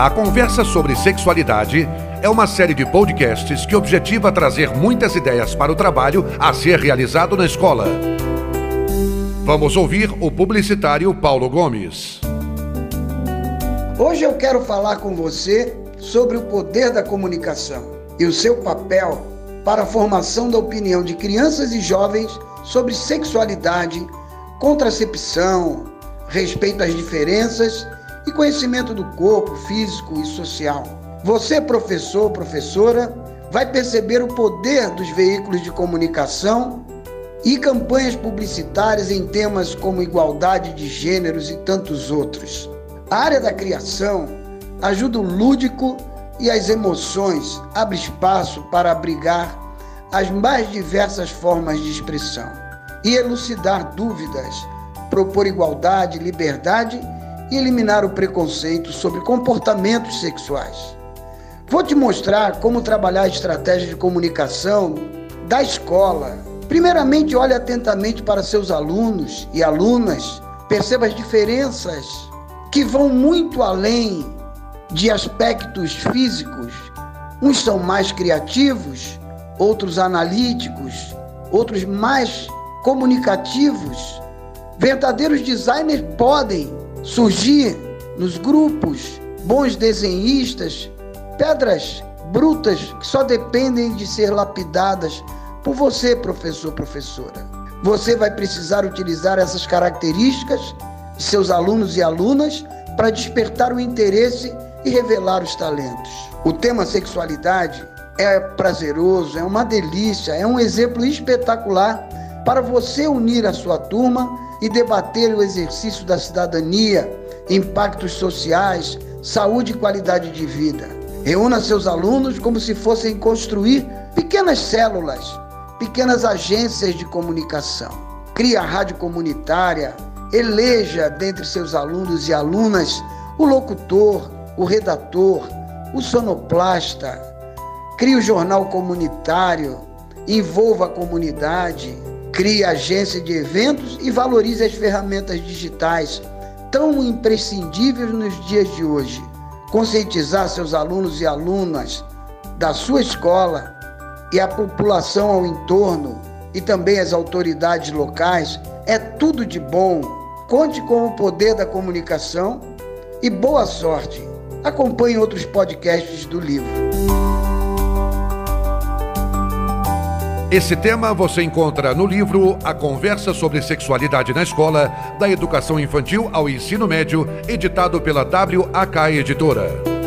A conversa sobre sexualidade é uma série de podcasts que objetiva trazer muitas ideias para o trabalho a ser realizado na escola. Vamos ouvir o publicitário Paulo Gomes. Hoje eu quero falar com você sobre o poder da comunicação e o seu papel para a formação da opinião de crianças e jovens sobre sexualidade, contracepção, respeito às diferenças e conhecimento do corpo físico e social. Você, professor, professora, vai perceber o poder dos veículos de comunicação e campanhas publicitárias em temas como igualdade de gêneros e tantos outros. A área da criação ajuda o lúdico e as emoções, abre espaço para abrigar as mais diversas formas de expressão e elucidar dúvidas, propor igualdade, liberdade e eliminar o preconceito sobre comportamentos sexuais. Vou te mostrar como trabalhar a estratégia de comunicação da escola. Primeiramente, olhe atentamente para seus alunos e alunas, perceba as diferenças que vão muito além de aspectos físicos. Uns são mais criativos, outros analíticos, outros mais comunicativos. Verdadeiros designers podem surgir nos grupos bons desenhistas, pedras brutas que só dependem de ser lapidadas por você, professor, professora. Você vai precisar utilizar essas características de seus alunos e alunas para despertar o interesse e revelar os talentos. O tema sexualidade é prazeroso, é uma delícia, é um exemplo espetacular para você unir a sua turma e debater o exercício da cidadania, impactos sociais, saúde e qualidade de vida. Reúna seus alunos como se fossem construir pequenas células, pequenas agências de comunicação. Crie a rádio comunitária, eleja dentre seus alunos e alunas o locutor, o redator, o sonoplasta. Crie o jornal comunitário, envolva a comunidade, Crie agência de eventos e valorize as ferramentas digitais tão imprescindíveis nos dias de hoje. Conscientizar seus alunos e alunas da sua escola e a população ao entorno e também as autoridades locais é tudo de bom. Conte com o poder da comunicação e boa sorte. Acompanhe outros podcasts do livro. Esse tema você encontra no livro A Conversa sobre Sexualidade na Escola, da Educação Infantil ao Ensino Médio, editado pela WAK Editora.